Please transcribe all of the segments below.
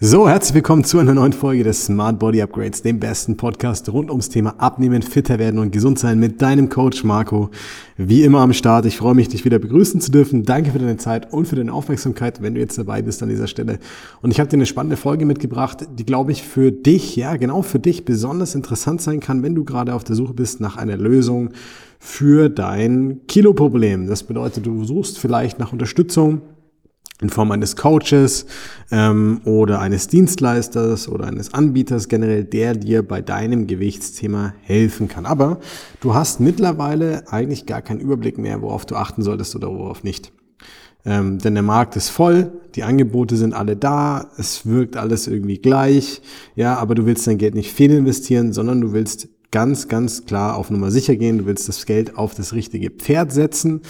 So, herzlich willkommen zu einer neuen Folge des Smart Body Upgrades, dem besten Podcast rund ums Thema Abnehmen, fitter werden und gesund sein mit deinem Coach Marco. Wie immer am Start. Ich freue mich, dich wieder begrüßen zu dürfen. Danke für deine Zeit und für deine Aufmerksamkeit, wenn du jetzt dabei bist an dieser Stelle. Und ich habe dir eine spannende Folge mitgebracht, die, glaube ich, für dich, ja, genau für dich besonders interessant sein kann, wenn du gerade auf der Suche bist nach einer Lösung für dein Kiloproblem. Das bedeutet, du suchst vielleicht nach Unterstützung in Form eines Coaches ähm, oder eines Dienstleisters oder eines Anbieters generell, der dir bei deinem Gewichtsthema helfen kann. Aber du hast mittlerweile eigentlich gar keinen Überblick mehr, worauf du achten solltest oder worauf nicht. Ähm, denn der Markt ist voll, die Angebote sind alle da, es wirkt alles irgendwie gleich, ja, aber du willst dein Geld nicht fehlinvestieren, sondern du willst ganz, ganz klar auf Nummer sicher gehen, du willst das Geld auf das richtige Pferd setzen,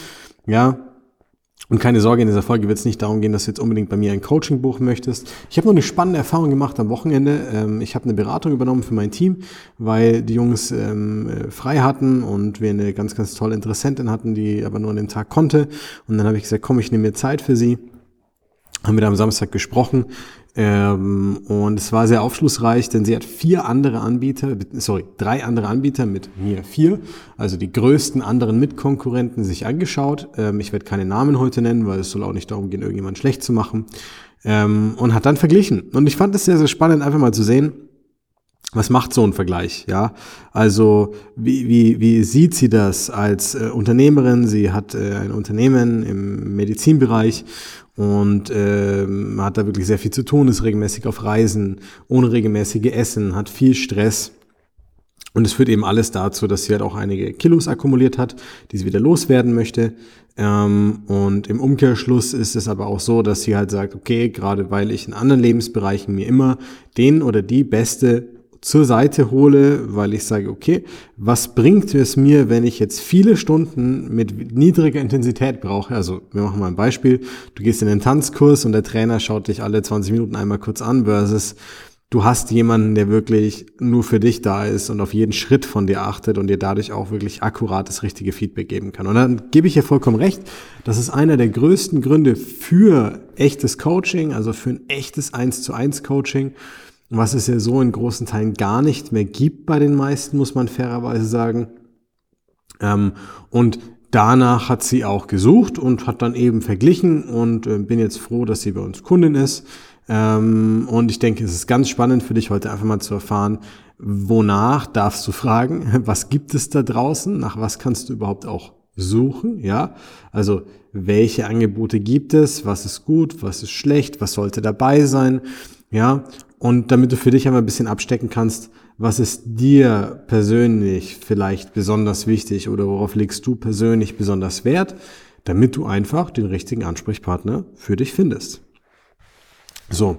ja, und keine Sorge, in dieser Folge wird es nicht darum gehen, dass du jetzt unbedingt bei mir ein Coaching buchen möchtest. Ich habe noch eine spannende Erfahrung gemacht am Wochenende. Ähm, ich habe eine Beratung übernommen für mein Team, weil die Jungs ähm, äh, frei hatten und wir eine ganz, ganz tolle Interessentin hatten, die aber nur an dem Tag konnte. Und dann habe ich gesagt, komm, ich nehme mir Zeit für sie. Haben wir da am Samstag gesprochen. Ähm, und es war sehr aufschlussreich, denn sie hat vier andere Anbieter, sorry, drei andere Anbieter mit mir vier, also die größten anderen Mitkonkurrenten sich angeschaut. Ähm, ich werde keine Namen heute nennen, weil es soll auch nicht darum gehen, irgendjemand schlecht zu machen. Ähm, und hat dann verglichen. Und ich fand es sehr, sehr spannend, einfach mal zu sehen, was macht so ein Vergleich? Ja, also wie, wie, wie sieht sie das als äh, Unternehmerin? Sie hat äh, ein Unternehmen im Medizinbereich und äh, hat da wirklich sehr viel zu tun, ist regelmäßig auf Reisen, unregelmäßige Essen, hat viel Stress. Und es führt eben alles dazu, dass sie halt auch einige Kilos akkumuliert hat, die sie wieder loswerden möchte. Ähm, und im Umkehrschluss ist es aber auch so, dass sie halt sagt, okay, gerade weil ich in anderen Lebensbereichen mir immer den oder die beste zur Seite hole, weil ich sage, okay, was bringt es mir, wenn ich jetzt viele Stunden mit niedriger Intensität brauche? Also wir machen mal ein Beispiel. Du gehst in den Tanzkurs und der Trainer schaut dich alle 20 Minuten einmal kurz an versus du hast jemanden, der wirklich nur für dich da ist und auf jeden Schritt von dir achtet und dir dadurch auch wirklich akkurat das richtige Feedback geben kann. Und dann gebe ich dir vollkommen recht, das ist einer der größten Gründe für echtes Coaching, also für ein echtes 1 zu 1 Coaching was es ja so in großen Teilen gar nicht mehr gibt bei den meisten, muss man fairerweise sagen. Ähm, und danach hat sie auch gesucht und hat dann eben verglichen und äh, bin jetzt froh, dass sie bei uns Kundin ist. Ähm, und ich denke, es ist ganz spannend für dich heute einfach mal zu erfahren, wonach darfst du fragen, was gibt es da draußen, nach was kannst du überhaupt auch suchen, ja? Also, welche Angebote gibt es, was ist gut, was ist schlecht, was sollte dabei sein, ja? Und damit du für dich einmal ein bisschen abstecken kannst, was ist dir persönlich vielleicht besonders wichtig oder worauf legst du persönlich besonders Wert, damit du einfach den richtigen Ansprechpartner für dich findest. So,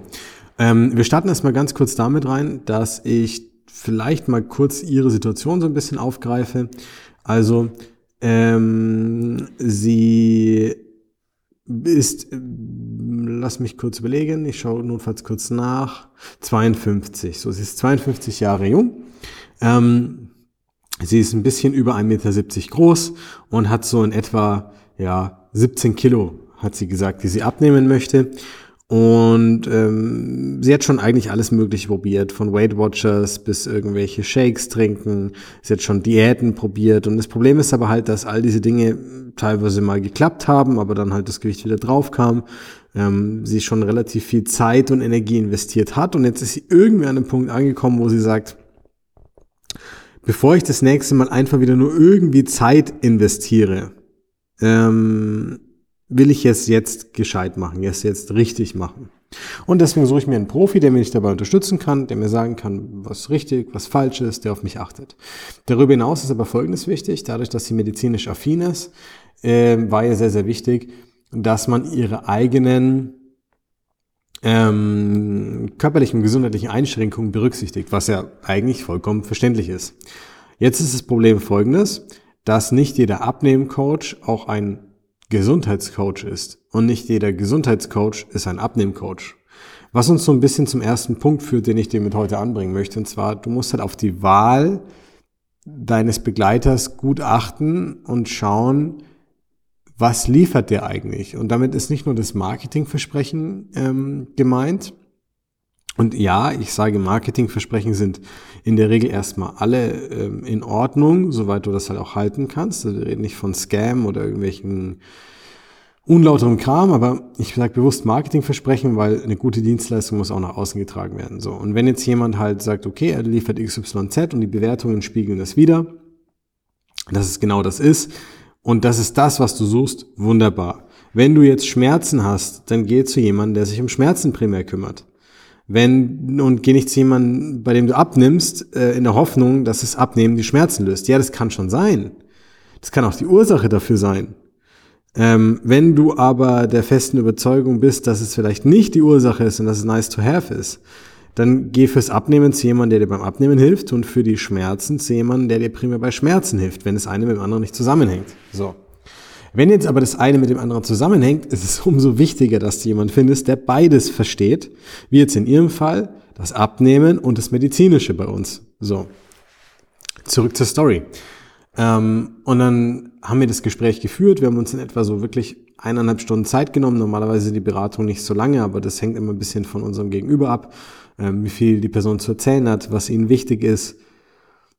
ähm, wir starten erstmal ganz kurz damit rein, dass ich vielleicht mal kurz ihre Situation so ein bisschen aufgreife. Also, ähm, sie ist lass mich kurz überlegen, ich schaue notfalls kurz nach, 52. So, sie ist 52 Jahre jung. Ähm, sie ist ein bisschen über 1,70 Meter groß und hat so in etwa, ja, 17 Kilo, hat sie gesagt, die sie abnehmen möchte. Und ähm, sie hat schon eigentlich alles Mögliche probiert, von Weight Watchers bis irgendwelche Shakes trinken. Sie hat schon Diäten probiert. Und das Problem ist aber halt, dass all diese Dinge teilweise mal geklappt haben, aber dann halt das Gewicht wieder drauf kam ähm, sie schon relativ viel Zeit und Energie investiert hat und jetzt ist sie irgendwie an einem Punkt angekommen, wo sie sagt, bevor ich das nächste Mal einfach wieder nur irgendwie Zeit investiere, ähm, will ich es jetzt gescheit machen, es jetzt richtig machen. Und deswegen suche ich mir einen Profi, der mich dabei unterstützen kann, der mir sagen kann, was richtig, was falsch ist, der auf mich achtet. Darüber hinaus ist aber Folgendes wichtig, dadurch, dass sie medizinisch affin ist, äh, war ihr sehr, sehr wichtig, dass man ihre eigenen ähm, körperlichen und gesundheitlichen Einschränkungen berücksichtigt, was ja eigentlich vollkommen verständlich ist. Jetzt ist das Problem folgendes, dass nicht jeder Abnehmcoach auch ein Gesundheitscoach ist und nicht jeder Gesundheitscoach ist ein Abnehmcoach. Was uns so ein bisschen zum ersten Punkt führt, den ich dir mit heute anbringen möchte, und zwar, du musst halt auf die Wahl deines Begleiters gut achten und schauen, was liefert der eigentlich? Und damit ist nicht nur das Marketingversprechen ähm, gemeint, Und ja, ich sage, Marketingversprechen sind in der Regel erstmal alle ähm, in Ordnung, soweit du das halt auch halten kannst. Also wir reden nicht von Scam oder irgendwelchen unlauterem Kram, aber ich sage bewusst Marketingversprechen, weil eine gute Dienstleistung muss auch nach außen getragen werden. So. Und wenn jetzt jemand halt sagt, okay, er liefert XYZ und die Bewertungen spiegeln das wieder, dass es genau das ist und das ist das, was du suchst, wunderbar. Wenn du jetzt Schmerzen hast, dann geh zu jemandem, der sich um Schmerzen primär kümmert. Wenn, und geh nicht zu jemandem, bei dem du abnimmst, äh, in der Hoffnung, dass das Abnehmen die Schmerzen löst. Ja, das kann schon sein. Das kann auch die Ursache dafür sein. Ähm, wenn du aber der festen Überzeugung bist, dass es vielleicht nicht die Ursache ist und dass es nice to have ist, dann geh fürs Abnehmen zu jemandem, der dir beim Abnehmen hilft und für die Schmerzen zu jemandem, der dir primär bei Schmerzen hilft, wenn das eine mit dem anderen nicht zusammenhängt. So. Wenn jetzt aber das eine mit dem anderen zusammenhängt, ist es umso wichtiger, dass du jemanden findest, der beides versteht, wie jetzt in ihrem Fall das Abnehmen und das Medizinische bei uns. So. Zurück zur Story. Ähm, und dann haben wir das Gespräch geführt. Wir haben uns in etwa so wirklich eineinhalb Stunden Zeit genommen. Normalerweise die Beratung nicht so lange, aber das hängt immer ein bisschen von unserem Gegenüber ab, ähm, wie viel die Person zu erzählen hat, was ihnen wichtig ist,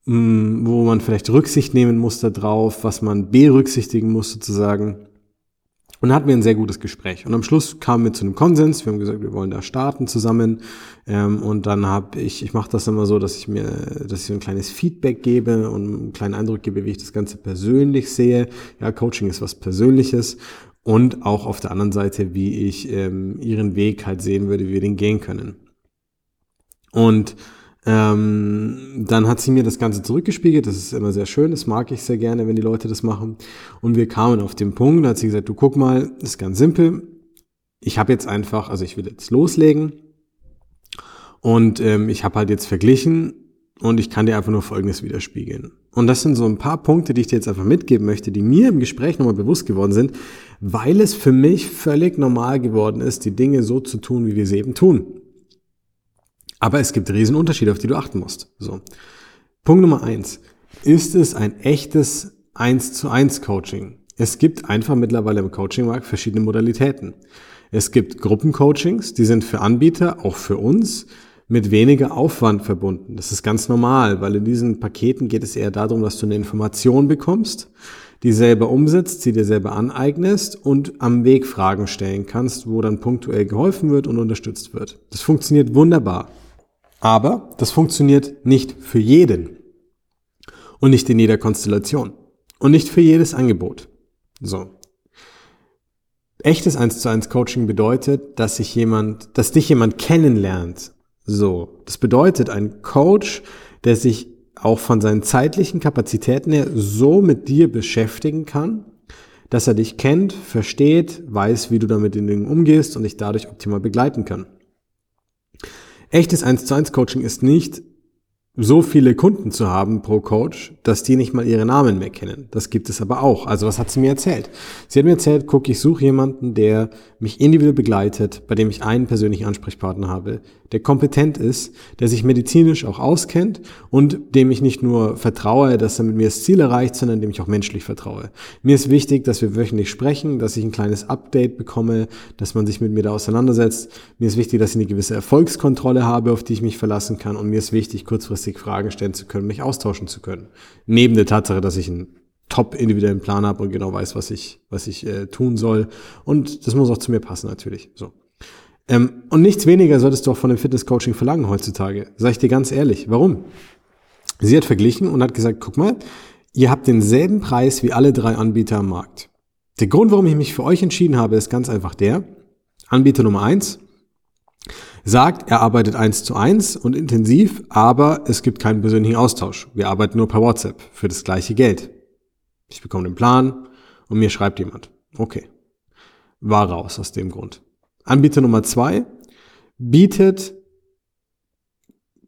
wo man vielleicht Rücksicht nehmen muss darauf, was man berücksichtigen muss sozusagen. Und da hatten wir ein sehr gutes Gespräch. Und am Schluss kamen wir zu einem Konsens. Wir haben gesagt, wir wollen da starten zusammen. Ähm, und dann habe ich, ich mache das immer so, dass ich mir, dass ich so ein kleines Feedback gebe und einen kleinen Eindruck gebe, wie ich das Ganze persönlich sehe. Ja, Coaching ist was Persönliches. Und auch auf der anderen Seite, wie ich ähm, ihren Weg halt sehen würde, wie wir den gehen können. Und ähm, dann hat sie mir das Ganze zurückgespiegelt. Das ist immer sehr schön. Das mag ich sehr gerne, wenn die Leute das machen. Und wir kamen auf den Punkt, da hat sie gesagt, du guck mal, ist ganz simpel. Ich habe jetzt einfach, also ich will jetzt loslegen. Und ähm, ich habe halt jetzt verglichen und ich kann dir einfach nur Folgendes widerspiegeln. Und das sind so ein paar Punkte, die ich dir jetzt einfach mitgeben möchte, die mir im Gespräch nochmal bewusst geworden sind, weil es für mich völlig normal geworden ist, die Dinge so zu tun, wie wir sie eben tun. Aber es gibt Riesenunterschiede, auf die du achten musst. So. Punkt Nummer eins. Ist es ein echtes 1 zu 1 Coaching? Es gibt einfach mittlerweile im Coachingmarkt verschiedene Modalitäten. Es gibt Gruppencoachings, die sind für Anbieter, auch für uns, mit weniger Aufwand verbunden. Das ist ganz normal, weil in diesen Paketen geht es eher darum, dass du eine Information bekommst, die selber umsetzt, sie dir selber aneignest und am Weg Fragen stellen kannst, wo dann punktuell geholfen wird und unterstützt wird. Das funktioniert wunderbar. Aber das funktioniert nicht für jeden und nicht in jeder Konstellation und nicht für jedes Angebot. So. Echtes 1 zu 1 Coaching bedeutet, dass sich jemand, dass dich jemand kennenlernt. So. Das bedeutet ein Coach, der sich auch von seinen zeitlichen Kapazitäten her so mit dir beschäftigen kann, dass er dich kennt, versteht, weiß, wie du damit in Dingen umgehst und dich dadurch optimal begleiten kann. Echtes 1 zu 1 Coaching ist nicht so viele Kunden zu haben pro Coach, dass die nicht mal ihre Namen mehr kennen. Das gibt es aber auch. Also was hat sie mir erzählt? Sie hat mir erzählt, guck, ich suche jemanden, der mich individuell begleitet, bei dem ich einen persönlichen Ansprechpartner habe, der kompetent ist, der sich medizinisch auch auskennt und dem ich nicht nur vertraue, dass er mit mir das Ziel erreicht, sondern dem ich auch menschlich vertraue. Mir ist wichtig, dass wir wöchentlich sprechen, dass ich ein kleines Update bekomme, dass man sich mit mir da auseinandersetzt. Mir ist wichtig, dass ich eine gewisse Erfolgskontrolle habe, auf die ich mich verlassen kann und mir ist wichtig, kurzfristig langfristig Fragen stellen zu können, mich austauschen zu können. Neben der Tatsache, dass ich einen top individuellen Plan habe und genau weiß, was ich, was ich äh, tun soll. Und das muss auch zu mir passen, natürlich. So. Ähm, und nichts weniger solltest du auch von dem Fitness-Coaching verlangen heutzutage. Sag ich dir ganz ehrlich. Warum? Sie hat verglichen und hat gesagt, guck mal, ihr habt denselben Preis wie alle drei Anbieter am Markt. Der Grund, warum ich mich für euch entschieden habe, ist ganz einfach der, Anbieter Nummer eins sagt, er arbeitet eins zu eins und intensiv, aber es gibt keinen persönlichen Austausch. Wir arbeiten nur per WhatsApp für das gleiche Geld. Ich bekomme den Plan und mir schreibt jemand. Okay. War raus aus dem Grund. Anbieter Nummer zwei bietet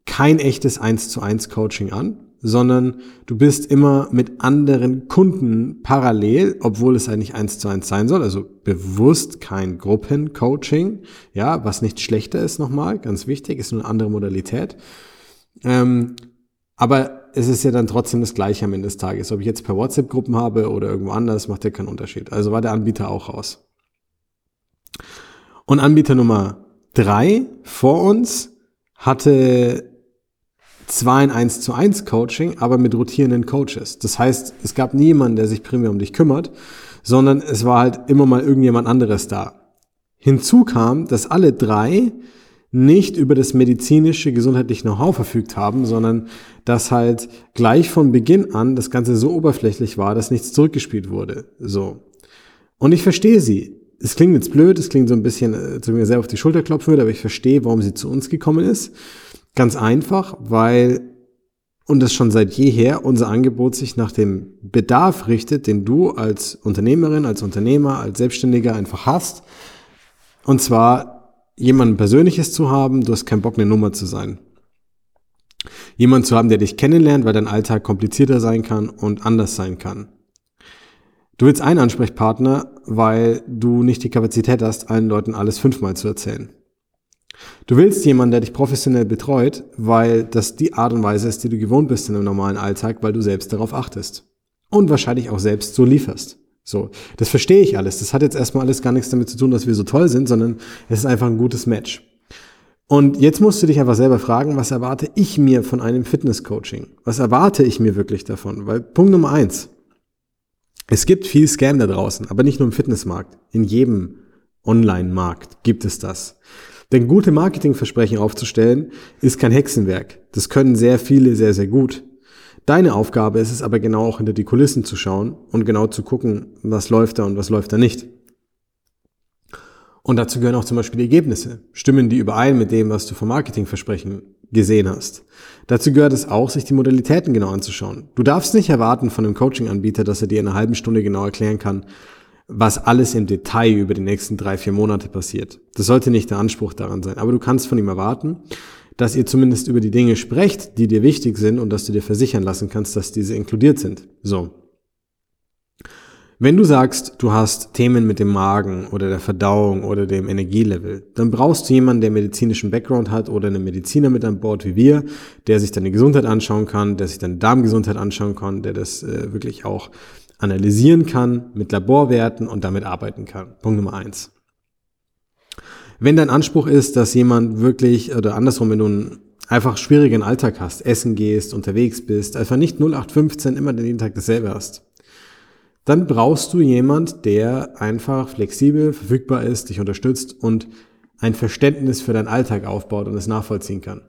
kein echtes eins zu eins Coaching an, sondern du bist immer mit anderen Kunden parallel, obwohl es eigentlich eins zu eins sein soll, also bewusst kein Gruppencoaching, ja, was nicht schlechter ist nochmal, ganz wichtig, ist nur eine andere Modalität. Ähm, aber es ist ja dann trotzdem das Gleiche am Ende des Tages. Ob ich jetzt per WhatsApp-Gruppen habe oder irgendwo anders, macht ja keinen Unterschied. Also war der Anbieter auch raus. Und Anbieter Nummer drei vor uns hatte zwar ein 1 zu 1 Coaching, aber mit rotierenden Coaches. Das heißt, es gab niemanden, der sich primär um dich kümmert, sondern es war halt immer mal irgendjemand anderes da. Hinzu kam, dass alle drei nicht über das medizinische, gesundheitliche Know-how verfügt haben, sondern dass halt gleich von Beginn an das Ganze so oberflächlich war, dass nichts zurückgespielt wurde. So. Und ich verstehe sie. Es klingt jetzt blöd, es klingt so ein bisschen, äh, zu mir sehr auf die Schulter klopfen würde, aber ich verstehe, warum sie zu uns gekommen ist. Ganz einfach, weil, und das schon seit jeher, unser Angebot sich nach dem Bedarf richtet, den du als Unternehmerin, als Unternehmer, als Selbstständiger einfach hast. Und zwar jemanden Persönliches zu haben, du hast keinen Bock, eine Nummer zu sein. Jemand zu haben, der dich kennenlernt, weil dein Alltag komplizierter sein kann und anders sein kann. Du willst einen Ansprechpartner, weil du nicht die Kapazität hast, allen Leuten alles fünfmal zu erzählen. Du willst jemanden, der dich professionell betreut, weil das die Art und Weise ist, die du gewohnt bist in einem normalen Alltag, weil du selbst darauf achtest. Und wahrscheinlich auch selbst so lieferst. So, das verstehe ich alles. Das hat jetzt erstmal alles gar nichts damit zu tun, dass wir so toll sind, sondern es ist einfach ein gutes Match. Und jetzt musst du dich einfach selber fragen, was erwarte ich mir von einem Fitness-Coaching? Was erwarte ich mir wirklich davon? Weil Punkt Nummer eins, es gibt viel Scam da draußen, aber nicht nur im Fitnessmarkt. In jedem Online-Markt gibt es das. Denn gute Marketingversprechen aufzustellen, ist kein Hexenwerk. Das können sehr viele sehr, sehr gut. Deine Aufgabe ist es aber genau auch hinter die Kulissen zu schauen und genau zu gucken, was läuft da und was läuft da nicht. Und dazu gehören auch zum Beispiel die Ergebnisse. Stimmen die überein mit dem, was du vom Marketingversprechen gesehen hast? Dazu gehört es auch, sich die Modalitäten genau anzuschauen. Du darfst nicht erwarten von einem Coaching-Anbieter, dass er dir in einer halben Stunde genau erklären kann, was alles im Detail über die nächsten drei, vier Monate passiert. Das sollte nicht der Anspruch daran sein. Aber du kannst von ihm erwarten, dass ihr zumindest über die Dinge sprecht, die dir wichtig sind und dass du dir versichern lassen kannst, dass diese inkludiert sind. So. Wenn du sagst, du hast Themen mit dem Magen oder der Verdauung oder dem Energielevel, dann brauchst du jemanden, der medizinischen Background hat oder einen Mediziner mit an Bord wie wir, der sich deine Gesundheit anschauen kann, der sich deine Darmgesundheit anschauen kann, der das äh, wirklich auch analysieren kann mit Laborwerten und damit arbeiten kann. Punkt Nummer eins. Wenn dein Anspruch ist, dass jemand wirklich, oder andersrum, wenn du einen einfach schwierigen Alltag hast, essen gehst, unterwegs bist, einfach nicht 0815 immer den Tag dasselbe hast, dann brauchst du jemand, der einfach flexibel, verfügbar ist, dich unterstützt und ein Verständnis für deinen Alltag aufbaut und es nachvollziehen kann.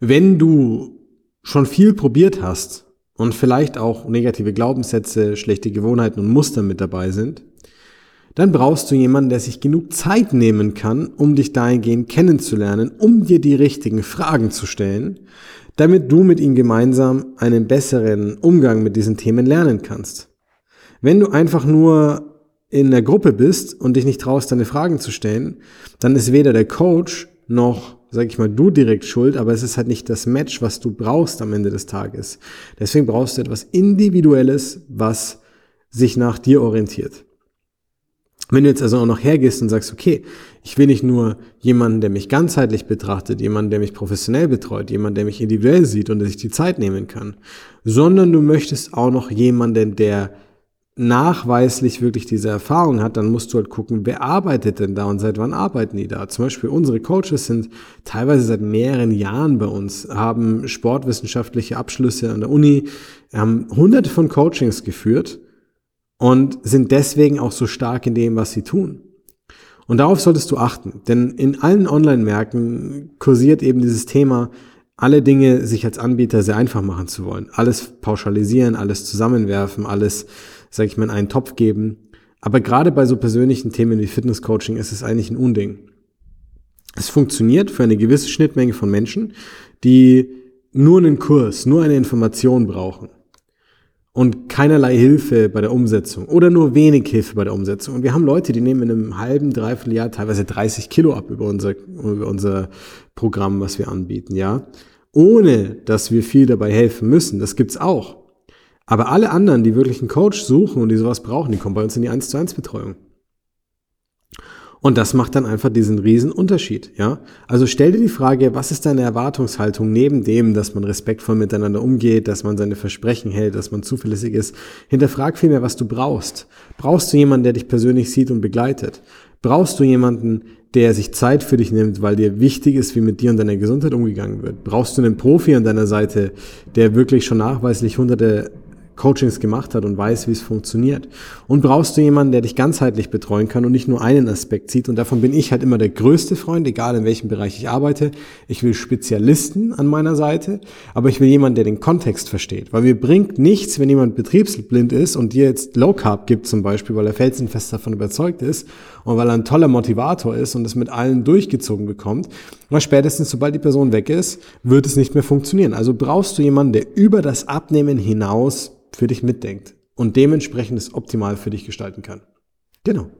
Wenn du schon viel probiert hast und vielleicht auch negative Glaubenssätze, schlechte Gewohnheiten und Muster mit dabei sind, dann brauchst du jemanden, der sich genug Zeit nehmen kann, um dich dahingehend kennenzulernen, um dir die richtigen Fragen zu stellen, damit du mit ihm gemeinsam einen besseren Umgang mit diesen Themen lernen kannst. Wenn du einfach nur in der Gruppe bist und dich nicht traust, deine Fragen zu stellen, dann ist weder der Coach noch, sag ich mal, du direkt schuld, aber es ist halt nicht das Match, was du brauchst am Ende des Tages. Deswegen brauchst du etwas Individuelles, was sich nach dir orientiert. Wenn du jetzt also auch noch hergehst und sagst, okay, ich will nicht nur jemanden, der mich ganzheitlich betrachtet, jemanden, der mich professionell betreut, jemanden, der mich individuell sieht und der sich die Zeit nehmen kann, sondern du möchtest auch noch jemanden, der nachweislich wirklich diese Erfahrung hat, dann musst du halt gucken, wer arbeitet denn da und seit wann arbeiten die da? Zum Beispiel unsere Coaches sind teilweise seit mehreren Jahren bei uns, haben sportwissenschaftliche Abschlüsse an der Uni, haben hunderte von Coachings geführt und sind deswegen auch so stark in dem, was sie tun. Und darauf solltest du achten, denn in allen Online-Märkten kursiert eben dieses Thema, alle Dinge sich als Anbieter sehr einfach machen zu wollen. Alles pauschalisieren, alles zusammenwerfen, alles, sag ich mal, in einen Topf geben. Aber gerade bei so persönlichen Themen wie Fitness-Coaching ist es eigentlich ein Unding. Es funktioniert für eine gewisse Schnittmenge von Menschen, die nur einen Kurs, nur eine Information brauchen und keinerlei Hilfe bei der Umsetzung oder nur wenig Hilfe bei der Umsetzung. Und wir haben Leute, die nehmen in einem halben, dreiviertel Jahr teilweise 30 Kilo ab über unser, über unser Programm, was wir anbieten, ja. Ohne, dass wir viel dabei helfen müssen. Das gibt's auch. Aber alle anderen, die wirklich einen Coach suchen und die sowas brauchen, die kommen bei uns in die 1 zu 1 Betreuung. Und das macht dann einfach diesen riesen Unterschied, ja. Also stell dir die Frage, was ist deine Erwartungshaltung neben dem, dass man respektvoll miteinander umgeht, dass man seine Versprechen hält, dass man zuverlässig ist. Hinterfrag vielmehr, was du brauchst. Brauchst du jemanden, der dich persönlich sieht und begleitet? Brauchst du jemanden, der sich Zeit für dich nimmt, weil dir wichtig ist, wie mit dir und deiner Gesundheit umgegangen wird? Brauchst du einen Profi an deiner Seite, der wirklich schon nachweislich hunderte Coachings gemacht hat und weiß, wie es funktioniert. Und brauchst du jemanden, der dich ganzheitlich betreuen kann und nicht nur einen Aspekt sieht. Und davon bin ich halt immer der größte Freund, egal in welchem Bereich ich arbeite. Ich will Spezialisten an meiner Seite, aber ich will jemanden, der den Kontext versteht. Weil mir bringt nichts, wenn jemand betriebsblind ist und dir jetzt Low Carb gibt zum Beispiel, weil er felsenfest davon überzeugt ist und weil er ein toller Motivator ist und es mit allen durchgezogen bekommt. Aber spätestens, sobald die Person weg ist, wird es nicht mehr funktionieren. Also brauchst du jemanden, der über das Abnehmen hinaus für dich mitdenkt und dementsprechend es optimal für dich gestalten kann. Genau.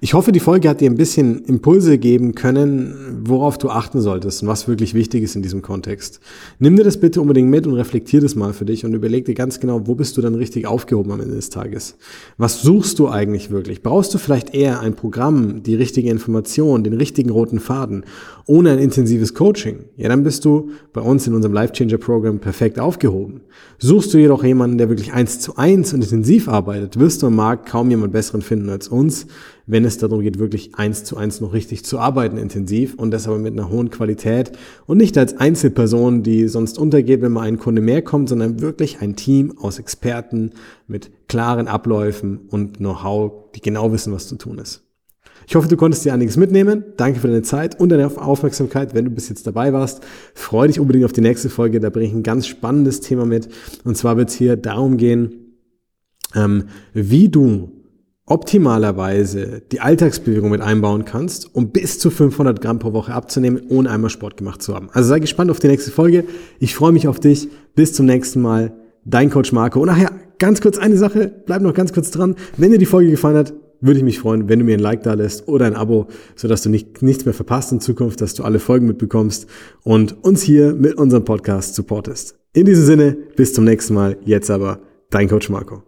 Ich hoffe, die Folge hat dir ein bisschen Impulse geben können, worauf du achten solltest und was wirklich wichtig ist in diesem Kontext. Nimm dir das bitte unbedingt mit und reflektier das mal für dich und überleg dir ganz genau, wo bist du dann richtig aufgehoben am Ende des Tages? Was suchst du eigentlich wirklich? Brauchst du vielleicht eher ein Programm, die richtige Information, den richtigen roten Faden, ohne ein intensives Coaching? Ja, dann bist du bei uns in unserem Life Changer Programm perfekt aufgehoben. Suchst du jedoch jemanden, der wirklich eins zu eins und intensiv arbeitet, wirst du am Markt kaum jemand besseren finden als uns, wenn es darum geht, wirklich eins zu eins noch richtig zu arbeiten intensiv und das aber mit einer hohen Qualität und nicht als Einzelperson, die sonst untergeht, wenn mal ein Kunde mehr kommt, sondern wirklich ein Team aus Experten mit klaren Abläufen und Know-how, die genau wissen, was zu tun ist. Ich hoffe, du konntest dir einiges mitnehmen. Danke für deine Zeit und deine Aufmerksamkeit, wenn du bis jetzt dabei warst. Freue dich unbedingt auf die nächste Folge. Da bringe ich ein ganz spannendes Thema mit. Und zwar wird es hier darum gehen, ähm, wie du optimalerweise die Alltagsbewegung mit einbauen kannst, um bis zu 500 Gramm pro Woche abzunehmen, ohne einmal Sport gemacht zu haben. Also sei gespannt auf die nächste Folge. Ich freue mich auf dich. Bis zum nächsten Mal. Dein Coach Marco. Und nachher ganz kurz eine Sache. Bleib noch ganz kurz dran. Wenn dir die Folge gefallen hat, würde ich mich freuen, wenn du mir ein Like da lässt oder ein Abo, sodass du nicht, nichts mehr verpasst in Zukunft, dass du alle Folgen mitbekommst und uns hier mit unserem Podcast supportest. In diesem Sinne, bis zum nächsten Mal. Jetzt aber, dein Coach Marco.